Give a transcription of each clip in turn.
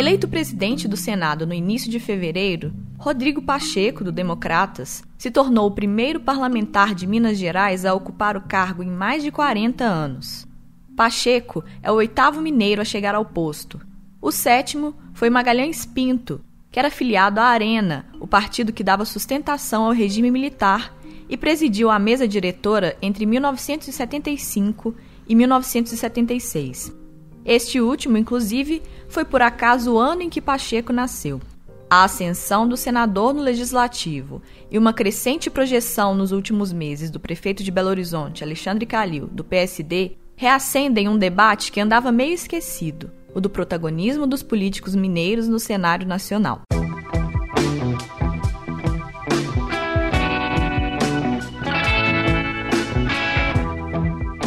Eleito presidente do Senado no início de fevereiro, Rodrigo Pacheco, do Democratas, se tornou o primeiro parlamentar de Minas Gerais a ocupar o cargo em mais de 40 anos. Pacheco é o oitavo mineiro a chegar ao posto. O sétimo foi Magalhães Pinto, que era filiado à Arena, o partido que dava sustentação ao regime militar, e presidiu a mesa diretora entre 1975 e 1976. Este último, inclusive, foi por acaso o ano em que Pacheco nasceu. A ascensão do senador no legislativo e uma crescente projeção nos últimos meses do prefeito de Belo Horizonte, Alexandre Calil, do PSD, reacendem um debate que andava meio esquecido, o do protagonismo dos políticos mineiros no cenário nacional.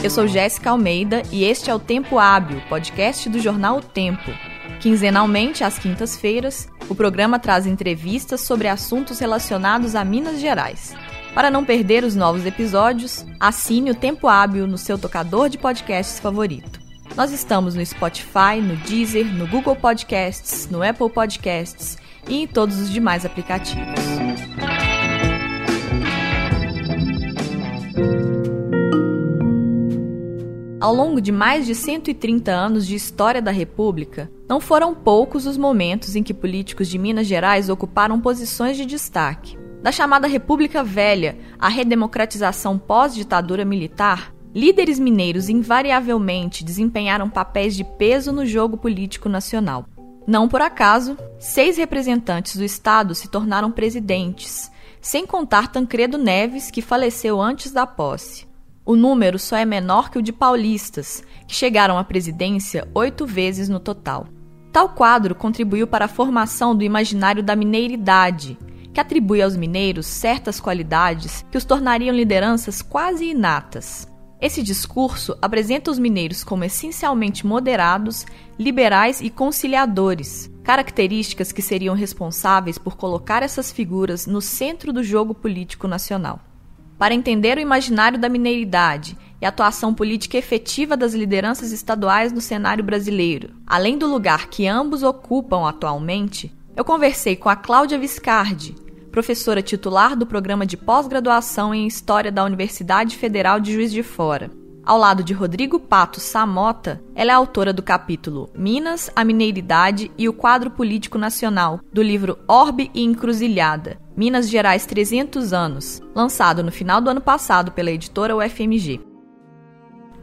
Eu sou Jéssica Almeida e este é o Tempo Hábil, podcast do jornal O Tempo. Quinzenalmente, às quintas-feiras, o programa traz entrevistas sobre assuntos relacionados a Minas Gerais. Para não perder os novos episódios, assine o Tempo Hábil no seu tocador de podcasts favorito. Nós estamos no Spotify, no Deezer, no Google Podcasts, no Apple Podcasts e em todos os demais aplicativos. Ao longo de mais de 130 anos de história da República, não foram poucos os momentos em que políticos de Minas Gerais ocuparam posições de destaque. Da chamada República Velha à redemocratização pós-ditadura militar, líderes mineiros invariavelmente desempenharam papéis de peso no jogo político nacional. Não por acaso, seis representantes do Estado se tornaram presidentes, sem contar Tancredo Neves, que faleceu antes da posse. O número só é menor que o de paulistas, que chegaram à presidência oito vezes no total. Tal quadro contribuiu para a formação do imaginário da mineiridade, que atribui aos mineiros certas qualidades que os tornariam lideranças quase inatas. Esse discurso apresenta os mineiros como essencialmente moderados, liberais e conciliadores, características que seriam responsáveis por colocar essas figuras no centro do jogo político nacional. Para entender o imaginário da mineiridade e atuação política efetiva das lideranças estaduais no cenário brasileiro, além do lugar que ambos ocupam atualmente, eu conversei com a Cláudia Viscardi, professora titular do programa de pós-graduação em História da Universidade Federal de Juiz de Fora. Ao lado de Rodrigo Pato Samota, ela é autora do capítulo Minas, a Mineiridade e o Quadro Político Nacional, do livro Orbe e Encruzilhada, Minas Gerais 300 anos, lançado no final do ano passado pela editora UFMG.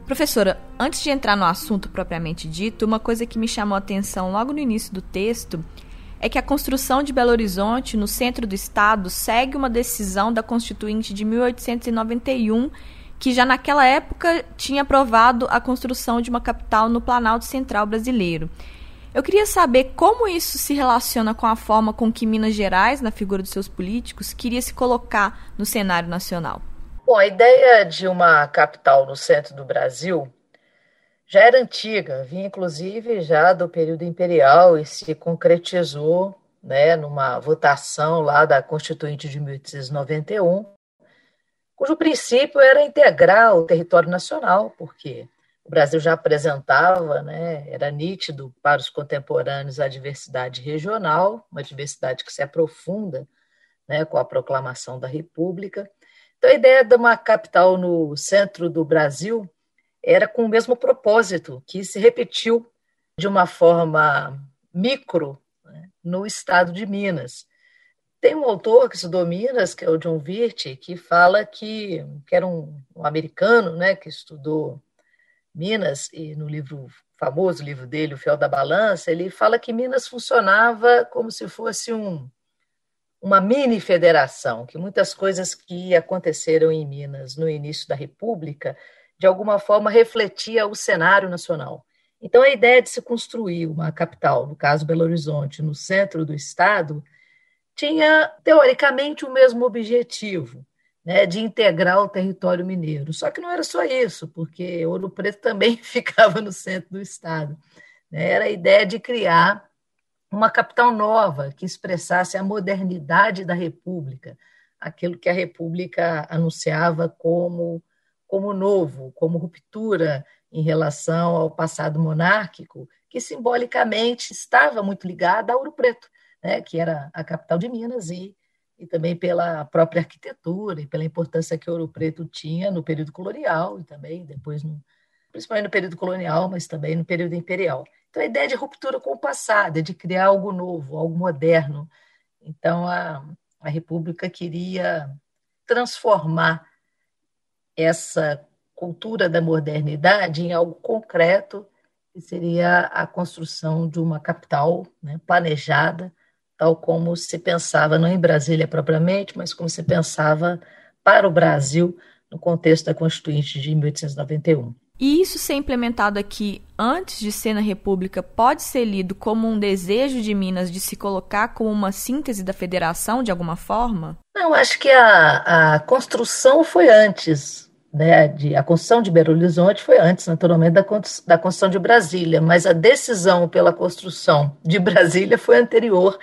Professora, antes de entrar no assunto propriamente dito, uma coisa que me chamou a atenção logo no início do texto é que a construção de Belo Horizonte, no centro do estado, segue uma decisão da Constituinte de 1891, que já naquela época tinha aprovado a construção de uma capital no Planalto Central brasileiro. Eu queria saber como isso se relaciona com a forma com que Minas Gerais, na figura dos seus políticos, queria se colocar no cenário nacional. Bom, a ideia de uma capital no centro do Brasil já era antiga, vinha inclusive já do período imperial e se concretizou né, numa votação lá da Constituinte de 1891, cujo princípio era integrar o território nacional, porque o Brasil já apresentava, né, era nítido para os contemporâneos a diversidade regional, uma diversidade que se aprofunda né, com a proclamação da República. Então, a ideia de uma capital no centro do Brasil era com o mesmo propósito, que se repetiu de uma forma micro né, no estado de Minas. Tem um autor que estudou Minas, que é o John Virt, que fala que, que era um, um americano né, que estudou Minas, e no livro famoso livro dele, O Fiel da Balança, ele fala que Minas funcionava como se fosse um, uma mini federação, que muitas coisas que aconteceram em Minas no início da República de alguma forma, refletia o cenário nacional. Então, a ideia de se construir uma capital, no caso Belo Horizonte, no centro do estado, tinha, teoricamente, o mesmo objetivo, né, de integrar o território mineiro. Só que não era só isso, porque Ouro Preto também ficava no centro do estado. Né? Era a ideia de criar uma capital nova que expressasse a modernidade da República, aquilo que a República anunciava como como novo, como ruptura em relação ao passado monárquico, que simbolicamente estava muito ligada a Ouro Preto, né, que era a capital de Minas, e, e também pela própria arquitetura e pela importância que Ouro Preto tinha no período colonial e também depois, no, principalmente no período colonial, mas também no período imperial. Então, a ideia de ruptura com o passado, de criar algo novo, algo moderno. Então, a, a República queria transformar essa cultura da modernidade em algo concreto, que seria a construção de uma capital né, planejada, tal como se pensava, não em Brasília propriamente, mas como se pensava para o Brasil no contexto da Constituinte de 1891. E isso ser implementado aqui antes de ser na República pode ser lido como um desejo de Minas de se colocar como uma síntese da federação de alguma forma? Não, acho que a, a construção foi antes né, de, a construção de Belo Horizonte foi antes, naturalmente, da, da construção de Brasília, mas a decisão pela construção de Brasília foi anterior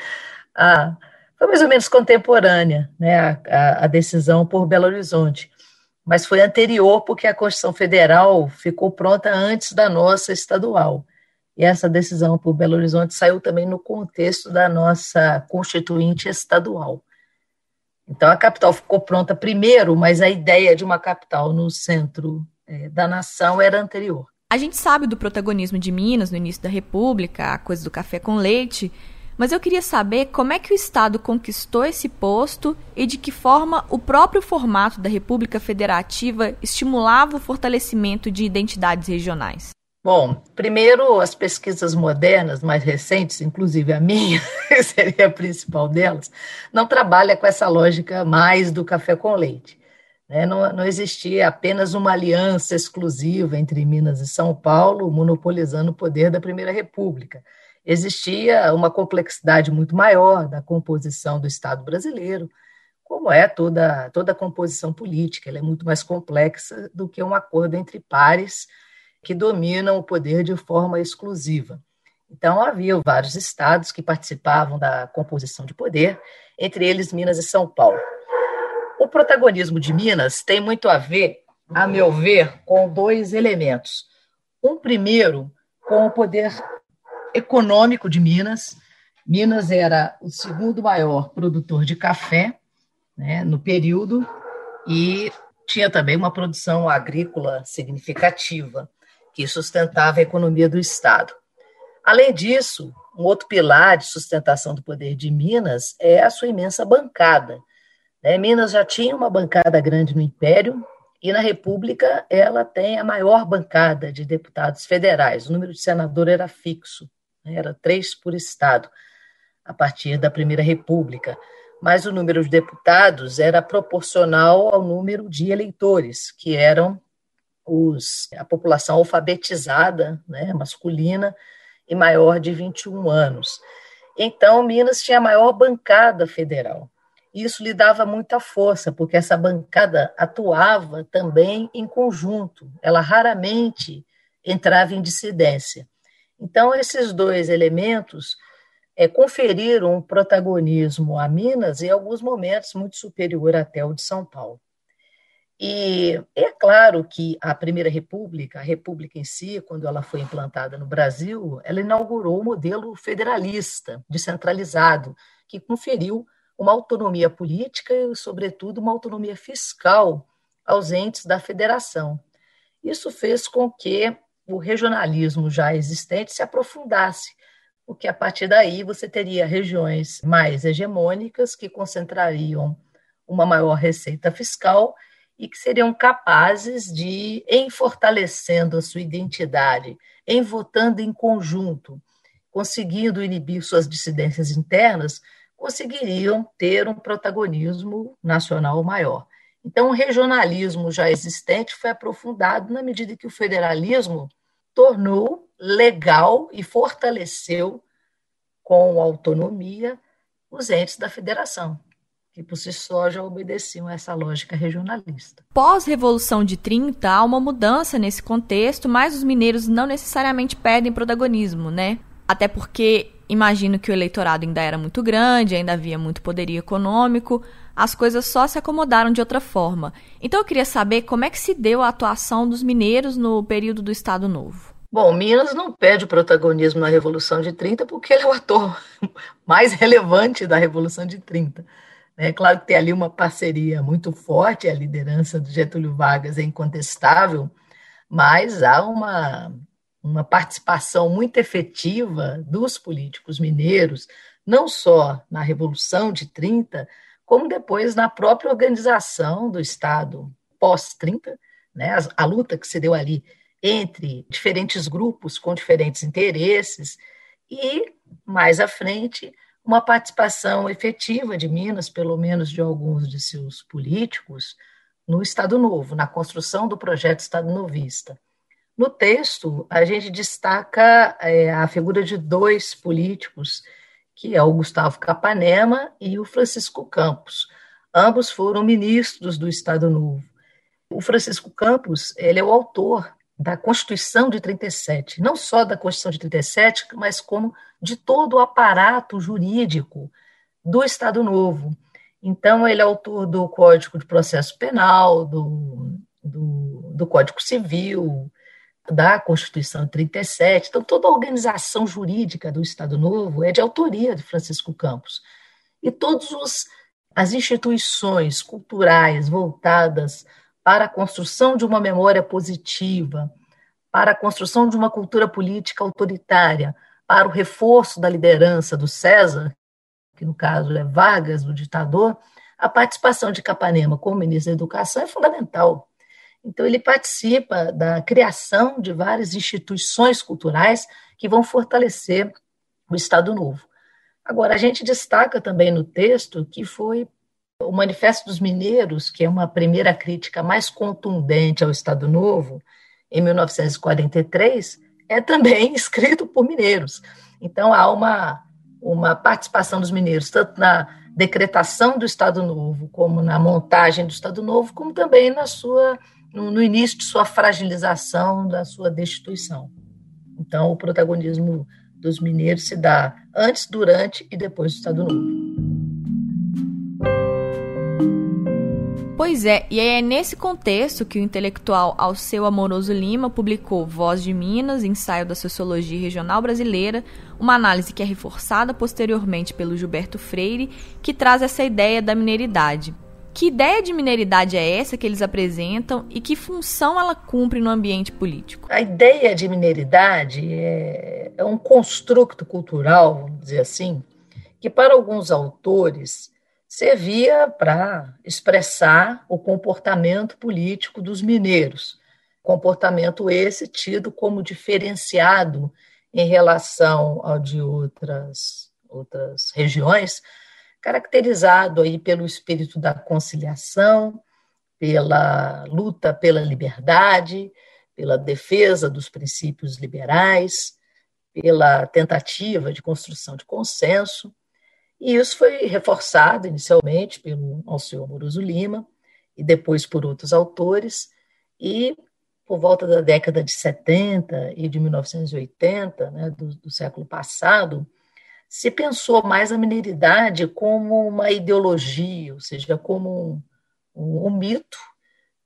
a. foi mais ou menos contemporânea, né, a, a, decisão por Belo Horizonte, mas foi anterior porque a Constituição Federal ficou pronta antes da nossa estadual. E essa decisão por Belo Horizonte saiu também no contexto da nossa Constituinte estadual. Então, a capital ficou pronta primeiro, mas a ideia de uma capital no centro é, da nação era anterior. A gente sabe do protagonismo de Minas no início da República, a coisa do café com leite, mas eu queria saber como é que o Estado conquistou esse posto e de que forma o próprio formato da República Federativa estimulava o fortalecimento de identidades regionais. Bom, primeiro, as pesquisas modernas, mais recentes, inclusive a minha, seria a principal delas, não trabalha com essa lógica mais do café com leite. Né? Não, não existia apenas uma aliança exclusiva entre Minas e São Paulo, monopolizando o poder da Primeira República. Existia uma complexidade muito maior da composição do Estado brasileiro, como é toda, toda a composição política, ela é muito mais complexa do que um acordo entre pares que dominam o poder de forma exclusiva. Então, havia vários estados que participavam da composição de poder, entre eles Minas e São Paulo. O protagonismo de Minas tem muito a ver, a meu ver, com dois elementos. Um primeiro, com o poder econômico de Minas. Minas era o segundo maior produtor de café né, no período e tinha também uma produção agrícola significativa que sustentava a economia do Estado. Além disso, um outro pilar de sustentação do poder de Minas é a sua imensa bancada. Né? Minas já tinha uma bancada grande no Império, e na República ela tem a maior bancada de deputados federais. O número de senador era fixo? Era três por estado, a partir da Primeira República. Mas o número de deputados era proporcional ao número de eleitores, que eram os, a população alfabetizada, né, masculina, e maior de 21 anos. Então, Minas tinha a maior bancada federal. Isso lhe dava muita força, porque essa bancada atuava também em conjunto, ela raramente entrava em dissidência. Então, esses dois elementos é, conferiram um protagonismo a Minas, em alguns momentos, muito superior até o de São Paulo. E é claro que a Primeira República, a República em si, quando ela foi implantada no Brasil, ela inaugurou o um modelo federalista, descentralizado, que conferiu uma autonomia política e, sobretudo, uma autonomia fiscal aos entes da federação. Isso fez com que o regionalismo já existente se aprofundasse, porque a partir daí você teria regiões mais hegemônicas que concentrariam uma maior receita fiscal e que seriam capazes de, em fortalecendo a sua identidade, em votando em conjunto, conseguindo inibir suas dissidências internas, conseguiriam ter um protagonismo nacional maior. Então, o regionalismo já existente foi aprofundado na medida que o federalismo tornou legal e fortaleceu com autonomia os entes da federação que por si só já obedeciam a essa lógica regionalista. Pós-Revolução de 30, há uma mudança nesse contexto, mas os mineiros não necessariamente perdem protagonismo, né? Até porque Imagino que o eleitorado ainda era muito grande, ainda havia muito poderio econômico, as coisas só se acomodaram de outra forma. Então eu queria saber como é que se deu a atuação dos mineiros no período do Estado Novo. Bom, Minas não perde protagonismo na Revolução de 30 porque ele é o ator mais relevante da Revolução de 30. É claro que tem ali uma parceria muito forte, a liderança do Getúlio Vargas é incontestável, mas há uma, uma participação muito efetiva dos políticos mineiros, não só na Revolução de 30, como depois na própria organização do Estado pós-30, né, a, a luta que se deu ali entre diferentes grupos com diferentes interesses, e mais à frente uma participação efetiva de Minas, pelo menos de alguns de seus políticos, no Estado Novo, na construção do projeto Estado Novista. No texto, a gente destaca é, a figura de dois políticos, que é o Gustavo Capanema e o Francisco Campos. Ambos foram ministros do Estado Novo. O Francisco Campos ele é o autor da Constituição de 37, não só da Constituição de 37, mas como de todo o aparato jurídico do Estado Novo. Então, ele é autor do Código de Processo Penal, do, do, do Código Civil, da Constituição de 37. Então, toda a organização jurídica do Estado Novo é de autoria de Francisco Campos. E todas as instituições culturais voltadas para a construção de uma memória positiva, para a construção de uma cultura política autoritária, para o reforço da liderança do César, que no caso é Vargas, do ditador, a participação de Capanema como ministro da Educação é fundamental. Então, ele participa da criação de várias instituições culturais que vão fortalecer o Estado Novo. Agora, a gente destaca também no texto que foi o Manifesto dos Mineiros, que é uma primeira crítica mais contundente ao Estado Novo, em 1943, é também escrito por mineiros. Então, há uma, uma participação dos mineiros, tanto na decretação do Estado Novo, como na montagem do Estado Novo, como também na sua, no, no início de sua fragilização, da sua destituição. Então, o protagonismo dos mineiros se dá antes, durante e depois do Estado Novo. Pois é, e é nesse contexto que o intelectual Alceu Amoroso Lima publicou Voz de Minas, ensaio da sociologia regional brasileira, uma análise que é reforçada posteriormente pelo Gilberto Freire, que traz essa ideia da mineridade. Que ideia de mineridade é essa que eles apresentam e que função ela cumpre no ambiente político? A ideia de mineridade é, é um construto cultural, vamos dizer assim, que para alguns autores servia para expressar o comportamento político dos mineiros. Comportamento esse tido como diferenciado em relação ao de outras, outras regiões, caracterizado aí pelo espírito da conciliação, pela luta pela liberdade, pela defesa dos princípios liberais, pela tentativa de construção de consenso. E isso foi reforçado inicialmente pelo Alceu Amoroso Lima e depois por outros autores, e por volta da década de 70 e de 1980, né, do, do século passado, se pensou mais a mineridade como uma ideologia, ou seja, como um, um, um mito,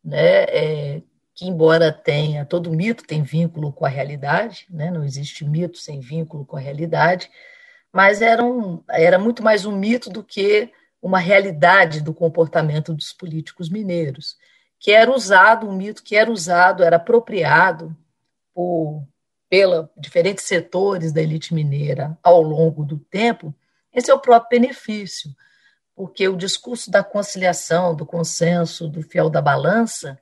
né, é, que embora tenha, todo mito tem vínculo com a realidade, né, não existe mito sem vínculo com a realidade, mas era, um, era muito mais um mito do que uma realidade do comportamento dos políticos mineiros, que era usado, um mito que era usado, era apropriado por pela diferentes setores da elite mineira ao longo do tempo, esse é o próprio benefício, porque o discurso da conciliação, do consenso, do fiel da balança,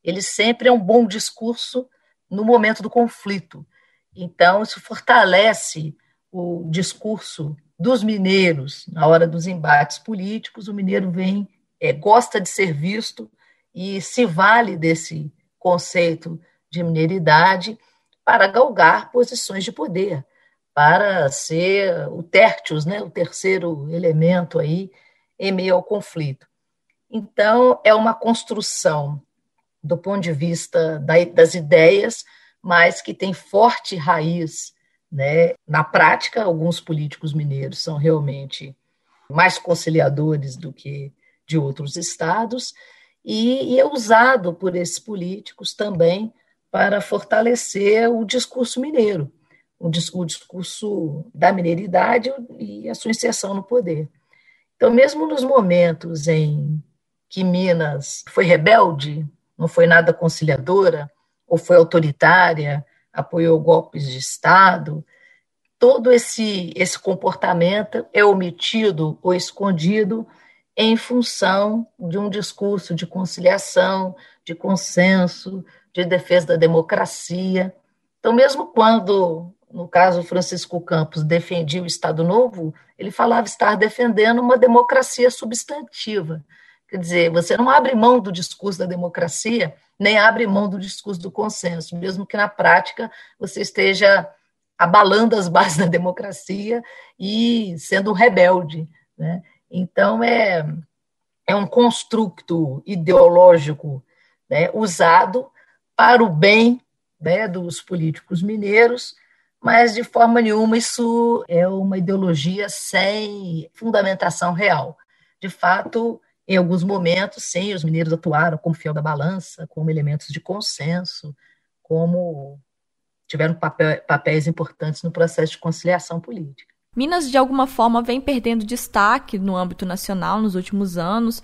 ele sempre é um bom discurso no momento do conflito. Então, isso fortalece o discurso dos mineiros na hora dos embates políticos, o mineiro vem, é, gosta de ser visto e se vale desse conceito de mineiridade para galgar posições de poder, para ser o tertius, né, o terceiro elemento aí em meio ao conflito. Então, é uma construção do ponto de vista das ideias, mas que tem forte raiz Né? Na prática, alguns políticos mineiros são realmente mais conciliadores do que de outros estados, e, é usado por esses políticos também para fortalecer o discurso mineiro, o, discurso da mineiridade e a sua inserção no poder. Então, mesmo nos momentos em que Minas foi rebelde, não foi nada conciliadora, ou foi autoritária, apoiou golpes de Estado, todo esse, esse comportamento é omitido ou escondido em função de um discurso de conciliação, de consenso, de defesa da democracia. Então, mesmo quando, no caso, Francisco Campos defendia o Estado Novo, ele falava estar defendendo uma democracia substantiva. Quer dizer, você não abre mão do discurso da democracia, nem abre mão do discurso do consenso, mesmo que na prática você esteja abalando as bases da democracia e sendo um rebelde. Né? Então, é, é um construto ideológico né, usado para o bem né, dos políticos mineiros, mas de forma nenhuma isso é uma ideologia sem fundamentação real. De fato, em alguns momentos, sim, os mineiros atuaram como fiel da balança, como elementos de consenso, como tiveram papéis importantes no processo de conciliação política. Minas, de alguma forma, vem perdendo destaque no âmbito nacional nos últimos anos.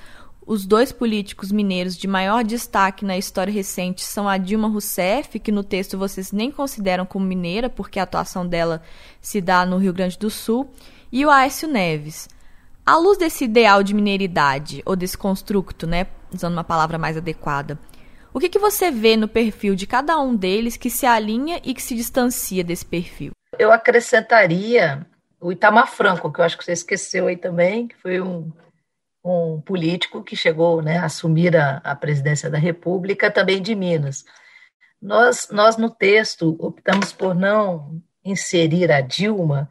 Os dois políticos mineiros de maior destaque na história recente são a Dilma Rousseff, que no texto vocês nem consideram como mineira, porque a atuação dela se dá no Rio Grande do Sul, e o Aécio Neves. À luz desse ideal de mineiridade, ou desse construto, né, usando uma palavra mais adequada, o que, que você vê no perfil de cada um deles que se alinha e que se distancia desse perfil? Eu acrescentaria o Itamar Franco, que eu acho que você esqueceu aí também, que foi um um político que chegou né, a assumir a, a presidência da República, também de Minas. Nós, nós, no texto, optamos por não inserir a Dilma,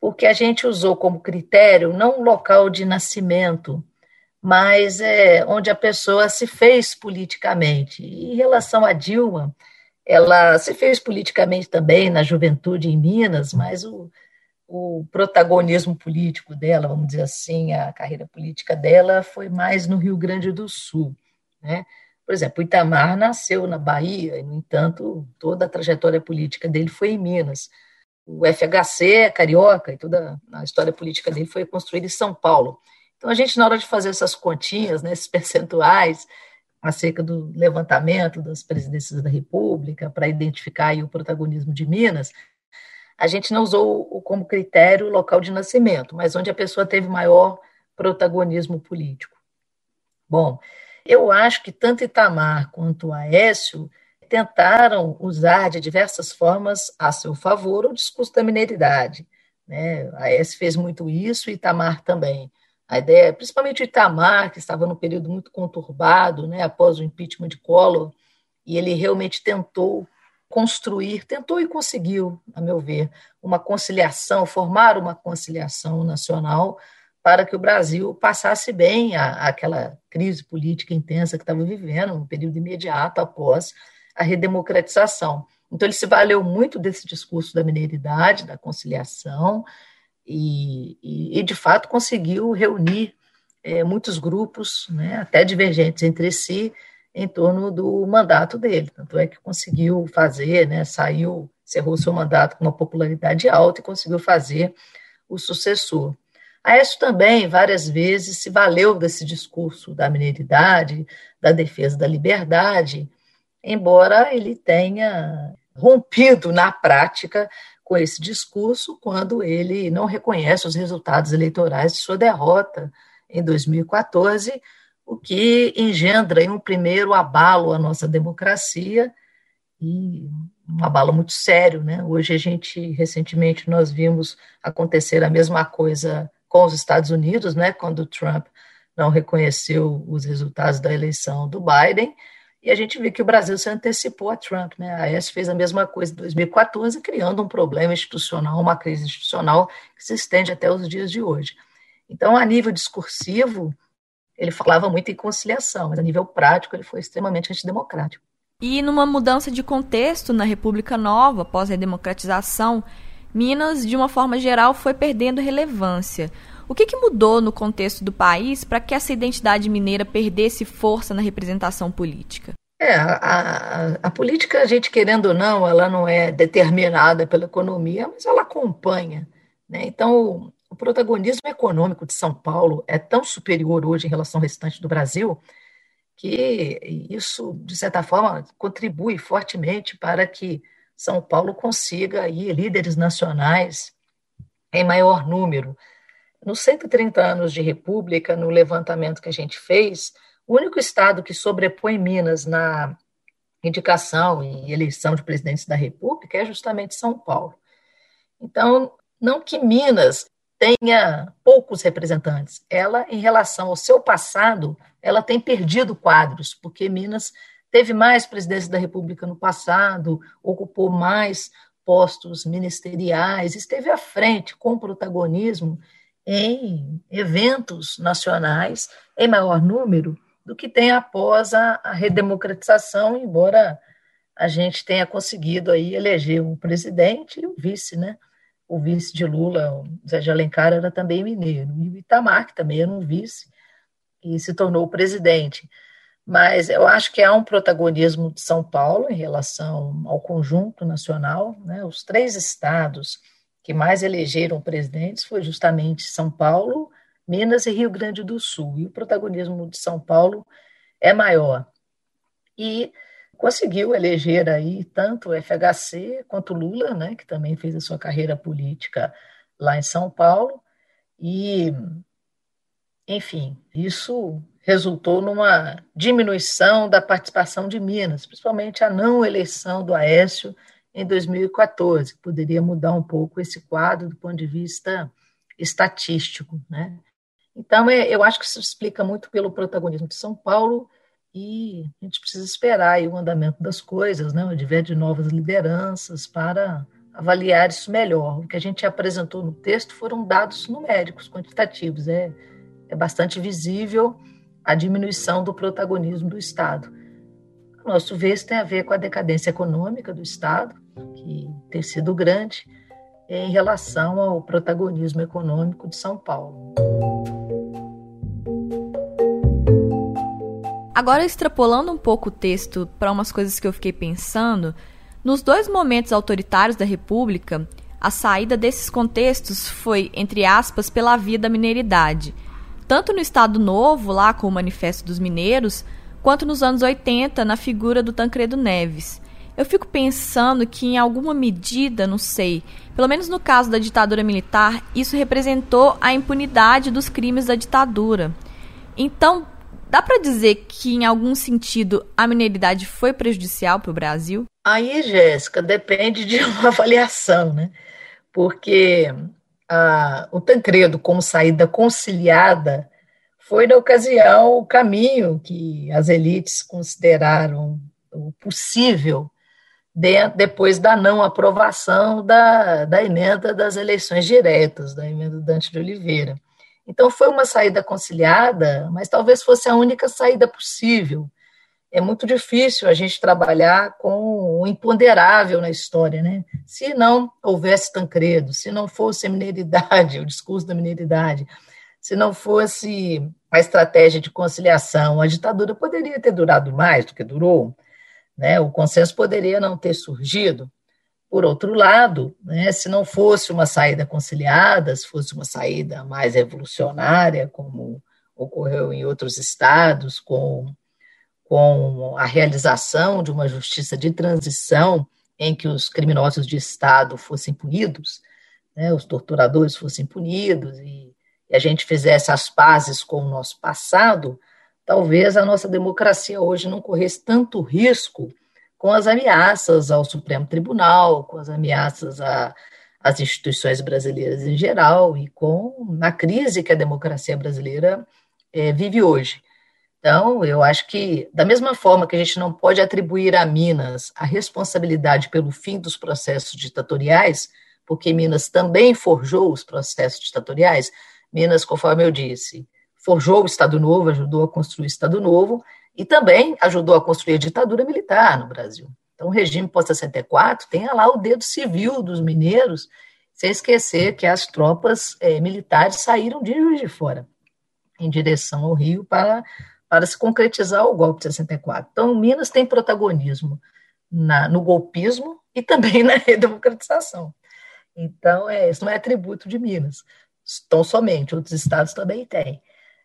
porque a gente usou como critério não o local de nascimento, mas é onde a pessoa se fez politicamente. E em relação a Dilma, ela se fez politicamente também na juventude em Minas, mas o, o protagonismo político dela, vamos dizer assim, a carreira política dela foi mais no Rio Grande do Sul. Né? Por exemplo, Itamar nasceu na Bahia, e, no entanto, toda a trajetória política dele foi em Minas. O FHC é carioca, e toda a história política dele foi construída em São Paulo. Então, a gente, na hora de fazer essas continhas, né, esses percentuais, acerca do levantamento das presidências da República, para identificar o protagonismo de Minas, a gente não usou como critério o local de nascimento, mas onde a pessoa teve maior protagonismo político. Bom, eu acho que tanto Itamar quanto Aécio tentaram usar de diversas formas a seu favor o discurso da mineiridade. Né? Aécio fez muito isso e Itamar também. A ideia, principalmente o Itamar, que estava num período muito conturbado, né, após o impeachment de Collor, e ele realmente tentou construir, tentou e conseguiu, a meu ver, uma conciliação, formar uma conciliação nacional para que o Brasil passasse bem a, aquela crise política intensa que estava vivendo, um período imediato após a redemocratização. Então, ele se valeu muito desse discurso da mineiridade, da conciliação, e, e, e de fato conseguiu reunir é, muitos grupos, né, até divergentes entre si, em torno do mandato dele. Tanto é que conseguiu fazer, né, saiu, cerrou seu mandato com uma popularidade alta e conseguiu fazer o sucessor. Aécio também, várias vezes, se valeu desse discurso da mineiridade, da defesa da liberdade, embora ele tenha rompido na prática com esse discurso quando ele não reconhece os resultados eleitorais de sua derrota em 2014 o que engendra um primeiro abalo à nossa democracia e um abalo muito sério, né? Hoje a gente recentemente nós vimos acontecer a mesma coisa com os Estados Unidos, né? Quando Trump não reconheceu os resultados da eleição do Biden e a gente viu que o Brasil se antecipou a Trump, né? A AES fez a mesma coisa em 2014, criando um problema institucional, uma crise institucional que se estende até os dias de hoje. Então, a nível discursivo, ele falava muito em conciliação, mas a nível prático ele foi extremamente antidemocrático. E numa mudança de contexto na República Nova, após a democratização, Minas, de uma forma geral, foi perdendo relevância. O que, que mudou no contexto do país para que essa identidade mineira perdesse força na representação política? É, a, a, a, política, a gente querendo ou não, ela não é determinada pela economia, mas ela acompanha. Né? Então, o, protagonismo econômico de São Paulo é tão superior hoje em relação ao restante do Brasil que isso, de certa forma, contribui fortemente para que São Paulo consiga aí líderes nacionais em maior número. Nos 130 anos de República, no levantamento que a gente fez, o único estado que sobrepõe Minas na indicação e eleição de presidentes da República é justamente São Paulo. Então, não que Minas tenha poucos representantes, ela, em relação ao seu passado, ela tem perdido quadros, porque Minas teve mais presidência da República no passado, ocupou mais postos ministeriais, esteve à frente com protagonismo em eventos nacionais em maior número do que tem após a, a redemocratização, embora a gente tenha conseguido aí eleger um presidente e um vice, né? O vice de Lula, o Zé de Alencar, era também mineiro, e o Itamar, que também era um vice, e se tornou presidente. Mas eu acho que há um protagonismo de São Paulo em relação ao conjunto nacional. Né? Os três estados que mais elegeram presidentes foi justamente São Paulo, Minas e Rio Grande do Sul. E o protagonismo de São Paulo é maior. E conseguiu eleger aí tanto o FHC quanto Lula, né, que também fez a sua carreira política lá em São Paulo. E enfim, isso resultou numa diminuição da participação de Minas, principalmente a não eleição do Aécio em 2014, que poderia mudar um pouco esse quadro do ponto de vista estatístico. Né? Então, é, eu acho que isso explica muito pelo protagonismo de São Paulo e a gente precisa esperar o andamento das coisas, né? o advento de novas lideranças para avaliar isso melhor. O que a gente apresentou no texto foram dados numéricos, quantitativos, é é bastante visível a diminuição do protagonismo do Estado. A nosso ver, isso tem a ver com a decadência econômica do Estado, que tem sido grande, em relação ao protagonismo econômico de São Paulo. Agora, extrapolando um pouco o texto para umas coisas que eu fiquei pensando, nos dois momentos autoritários da República, a saída desses contextos foi, entre aspas, pela via da mineridade tanto no Estado Novo, lá com o Manifesto dos Mineiros, quanto nos anos 80, na figura do Tancredo Neves. Eu fico pensando que, em alguma medida, não sei, pelo menos no caso da ditadura militar, isso representou a impunidade dos crimes da ditadura. Então, dá para dizer que, em algum sentido, a mineridade foi prejudicial para o Brasil? Aí, Jéssica, depende de uma avaliação, né? Porque o Tancredo como saída conciliada foi, na ocasião, o caminho que as elites consideraram o possível de, depois da não aprovação da, da emenda das eleições diretas, da emenda Dante de Oliveira. Então, foi uma saída conciliada, mas talvez fosse a única saída possível, é muito difícil a gente trabalhar com o imponderável na história, né? Se não houvesse Tancredo, se não fosse a mineridade, o discurso da mineridade, se não fosse a estratégia de conciliação, a ditadura poderia ter durado mais do que durou, né? O consenso poderia não ter surgido. Por outro lado, né, se não fosse uma saída conciliada, se fosse uma saída mais revolucionária, como ocorreu em outros estados, com com a realização de uma justiça de transição em que os criminosos de Estado fossem punidos, né, os torturadores fossem punidos e, e a gente fizesse as pazes com o nosso passado, talvez a nossa democracia hoje não corresse tanto risco com as ameaças ao Supremo Tribunal, com as ameaças às instituições brasileiras em geral e com a crise que a democracia brasileira é, vive hoje. Então, eu acho que, da mesma forma que a gente não pode atribuir a Minas a responsabilidade pelo fim dos processos ditatoriais, porque Minas também forjou os processos ditatoriais, Minas, conforme eu disse, forjou o Estado Novo, ajudou a construir o Estado Novo e também ajudou a construir a ditadura militar no Brasil. Então, o regime pós-64 tem lá o dedo civil dos mineiros sem esquecer que as tropas é, militares saíram de Juiz de Fora, em direção ao Rio, para, para se concretizar o golpe de 64. Então, Minas tem protagonismo na, no golpismo e também na redemocratização. Então, é, isso não é atributo de Minas, tão somente, outros estados também têm.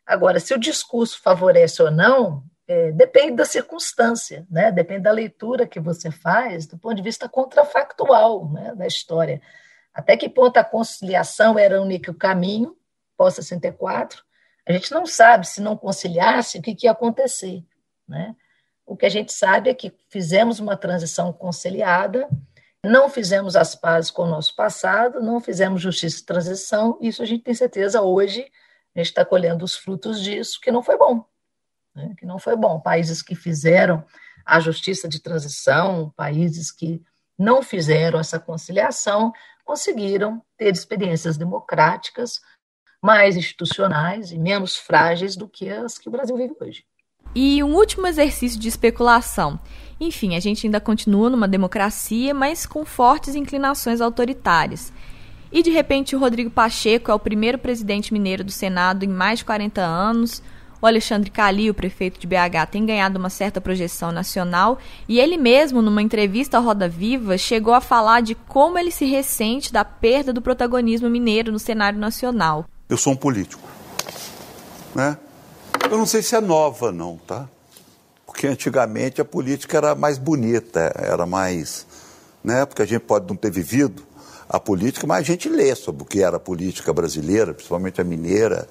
Agora, se o discurso favorece ou não, é, depende da circunstância, né? depende da leitura que você faz do ponto de vista contrafactual né, da história. Até que ponto a conciliação era o único caminho, pós-64, a gente não sabe se não conciliasse o que, que ia acontecer. Né? O que a gente sabe é que fizemos uma transição conciliada, não fizemos as pazes com o nosso passado, não fizemos justiça de transição, isso a gente tem certeza hoje, a gente está colhendo os frutos disso, que não foi bom né, que não foi bom. Países que fizeram a justiça de transição, países que não fizeram essa conciliação, conseguiram ter experiências democráticas mais institucionais e menos frágeis do que as que o Brasil vive hoje. E um último exercício de especulação. Enfim, a gente ainda continua numa democracia, mas com fortes inclinações autoritárias. E de repente o Rodrigo Pacheco é o primeiro presidente mineiro do Senado em mais de 40 anos, o Alexandre Calil, prefeito de BH, tem ganhado uma certa projeção nacional e ele mesmo, numa entrevista à Roda Viva, chegou a falar de como ele se ressente da perda do protagonismo mineiro no cenário nacional. Eu sou um político, né? Eu não sei se é nova, não, tá? Porque antigamente a política era mais bonita, era mais. Né? Porque a gente pode não ter vivido a política, mas a gente lê sobre o que era a política brasileira, principalmente a mineira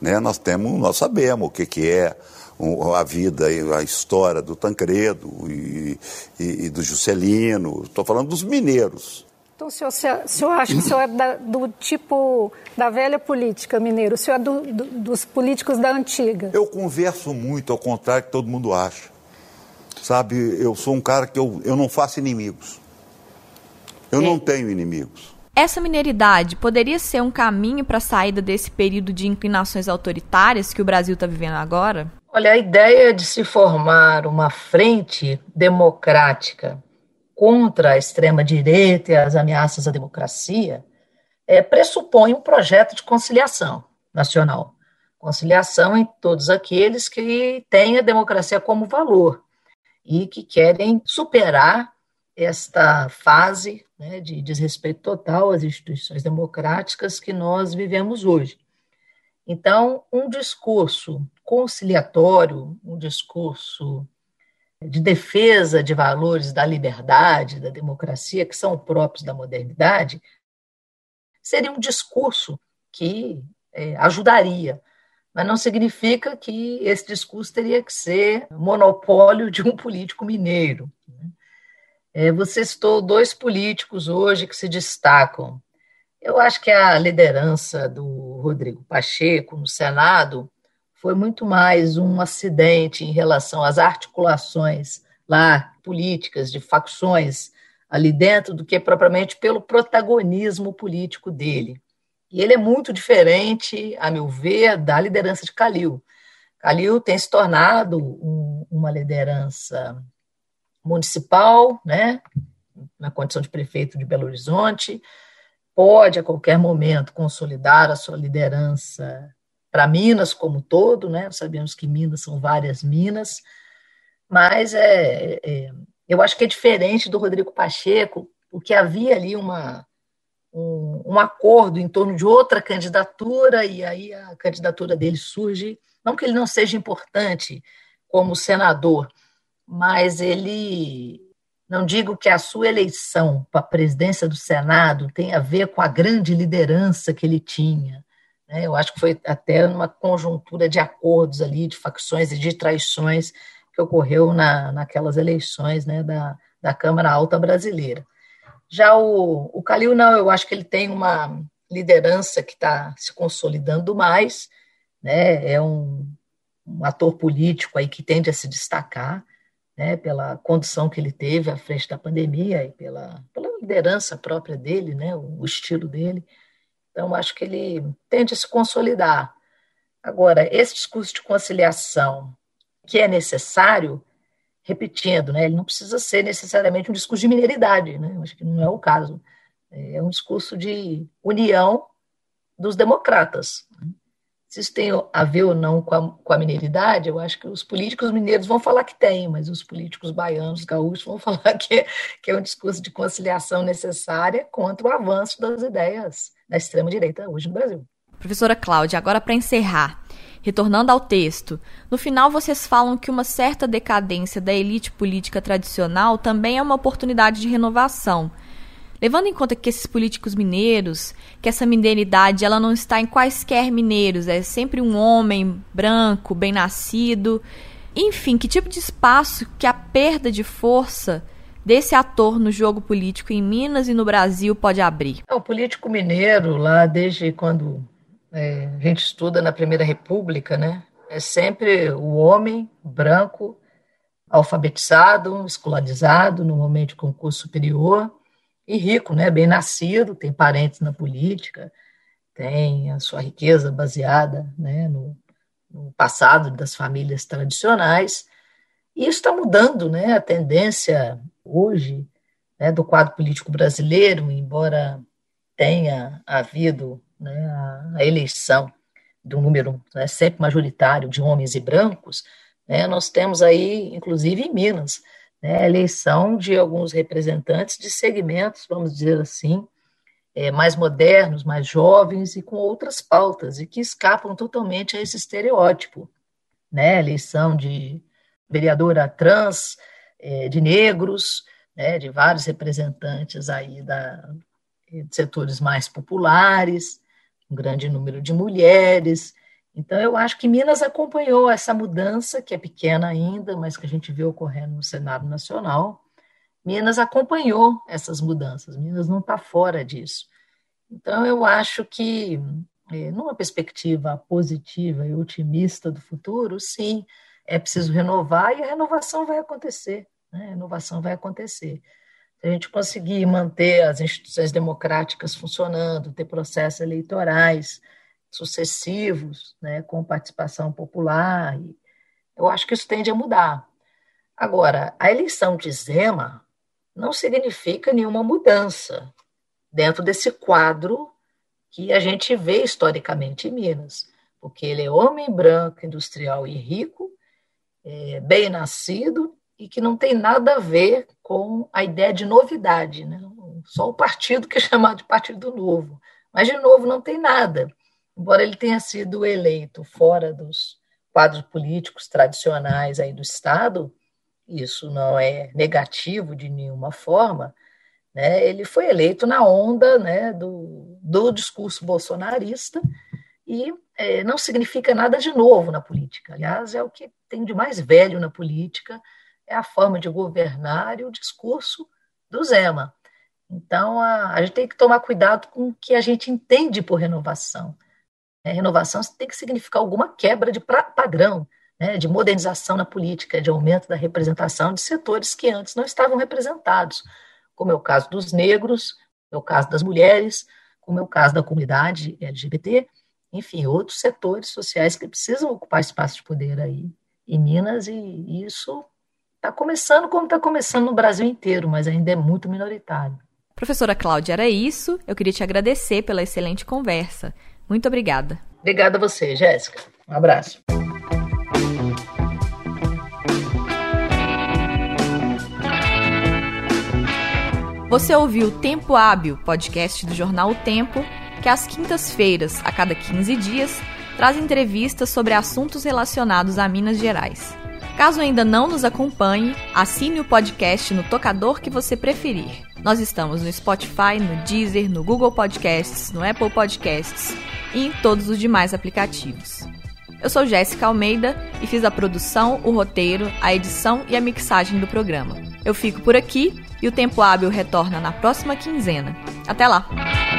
né? Nós temos, nós sabemos o que, que é a vida e a história do Tancredo e, e, e do Juscelino. Estou falando dos mineiros. Então, o senhor, o senhor acha que o senhor é da, do tipo da velha política mineiro? O senhor é do, do, dos políticos da antiga? Eu converso muito, ao contrário que todo mundo acha. Sabe, eu sou um cara que eu, eu não faço inimigos. Eu não tenho inimigos. Essa mineridade poderia ser um caminho para a saída desse período de inclinações autoritárias que o Brasil está vivendo agora? Olha, a ideia de se formar uma frente democrática contra a extrema-direita e as ameaças à democracia é, pressupõe um projeto de conciliação nacional. Conciliação em todos aqueles que têm a democracia como valor e que querem superar esta fase né, de desrespeito total às instituições democráticas que nós vivemos hoje. Então, um discurso conciliatório, um discurso de defesa de valores da liberdade, da democracia, que são próprios da modernidade, seria um discurso que é, ajudaria. Mas não significa que esse discurso teria que ser monopólio de um político mineiro. É, você citou dois políticos hoje que se destacam. Eu acho que a liderança do Rodrigo Pacheco no Senado foi muito mais um acidente em relação às articulações lá políticas de facções ali dentro do que propriamente pelo protagonismo político dele. E ele é muito diferente, a meu ver, da liderança de Calil. Calil tem se tornado um, uma liderança municipal, né, na condição de prefeito de Belo Horizonte, pode a qualquer momento consolidar a sua liderança para Minas como todo, né? Sabemos que Minas são várias minas, mas é, é, eu acho que é diferente do Rodrigo Pacheco, porque havia ali uma, um, um, acordo em torno de outra candidatura, e aí a candidatura dele surge, não que ele não seja importante como senador, mas ele não digo que a sua eleição para a presidência do Senado tem a ver com a grande liderança que ele tinha. Né? Eu acho que foi até uma conjuntura de acordos ali, de facções e de traições que ocorreu na, naquelas eleições né, da, da Câmara Alta Brasileira. Já o, o Calil, não, eu acho que ele tem uma liderança que está se consolidando mais, né? é um, um ator político aí que tende a se destacar, né, pela condição que ele teve à frente da pandemia e pela, pela liderança própria dele, né, o, o estilo dele. Então, acho que ele tende a se consolidar. Agora, esse discurso de conciliação que é necessário, repetindo, né, ele não precisa ser necessariamente um discurso de mineridade, né, acho que não é o caso. é um discurso de união dos democratas. Se isso tem a ver ou não com a, com a mineiridade, eu acho que os políticos mineiros vão falar que tem, mas os políticos baianos, gaúchos, vão falar que, é, que é um discurso de conciliação necessária contra o avanço das ideias da extrema-direita hoje no Brasil. Professora Cláudia, agora para encerrar, retornando ao texto, no final vocês falam que uma certa decadência da elite política tradicional também é uma oportunidade de renovação. Levando em conta que esses políticos mineiros, que essa mineiridade ela não está em quaisquer mineiros, é sempre um homem branco, bem nascido. Enfim, que tipo de espaço que a perda de força desse ator no jogo político em Minas e no Brasil pode abrir? O político mineiro, lá desde quando é, a gente estuda na Primeira República, né, é sempre o homem branco, alfabetizado, escolarizado, no momento de concurso superior, e rico, né, bem nascido, tem parentes na política, tem a sua riqueza baseada né, no, no passado das famílias tradicionais. E isso está mudando, né? A tendência hoje né, do quadro político brasileiro, embora tenha havido né, a, eleição de um número né, sempre majoritário de homens e brancos, né, nós temos aí, inclusive em Minas, né, eleição de alguns representantes de segmentos, vamos dizer assim, é, mais modernos, mais jovens e com outras pautas, e que escapam totalmente a esse estereótipo. Né, eleição de vereadora trans, é, de negros, né, de vários representantes aí da, de setores mais populares, um grande número de mulheres. Então, eu acho que Minas acompanhou essa mudança, que é pequena ainda, mas que a gente vê ocorrendo no Senado Nacional. Minas acompanhou essas mudanças, Minas não está fora disso. Então, eu acho que, é, numa perspectiva positiva e otimista do futuro, sim, é preciso renovar e a renovação vai acontecer. Né? A renovação vai acontecer. Se a gente conseguir manter as instituições democráticas funcionando, ter processos eleitorais sucessivos, né, com participação popular, eu acho que isso tende a mudar. Agora, a eleição de Zema não significa nenhuma mudança dentro desse quadro que a gente vê historicamente em Minas, porque ele é homem branco, industrial e rico, é, bem nascido e que não tem nada a ver com a ideia de novidade, né? Só o partido que é chamado de Partido Novo. Mas, de novo, não tem nada. Embora ele tenha sido eleito fora dos quadros políticos tradicionais aí do Estado, isso não é negativo de nenhuma forma, né? ele foi eleito na onda né, do, do discurso bolsonarista e é, não significa nada de novo na política. Aliás, é o que tem de mais velho na política, é a forma de governar e o discurso do Zema. Então, a, a gente tem que tomar cuidado com o que a gente entende por renovação. É, renovação tem que significar alguma quebra de padrão, né, de modernização na política, de aumento da representação de setores que antes não estavam representados, como é o caso dos negros, é o caso das mulheres, como é o caso da comunidade LGBT, enfim, outros setores sociais que precisam ocupar espaço de poder aí em Minas, e isso está começando como está começando no Brasil inteiro, mas ainda é muito minoritário. Professora Cláudia, era isso. Eu queria te agradecer pela excelente conversa. Muito obrigada. Obrigada a você, Jéssica. Um abraço. Você ouviu Tempo Hábil, podcast do jornal O Tempo que às quintas-feiras, a cada 15 dias, traz entrevistas sobre assuntos relacionados a Minas Gerais. Caso ainda não nos acompanhe, assine o podcast no tocador que você preferir. Nós estamos no Spotify, no Deezer, no Google Podcasts, no Apple Podcasts e em todos os demais aplicativos. Eu sou Jéssica Almeida e fiz a produção, o roteiro, a edição e a mixagem do programa. Eu fico por aqui e o Tempo Hábil retorna na próxima quinzena. Até lá!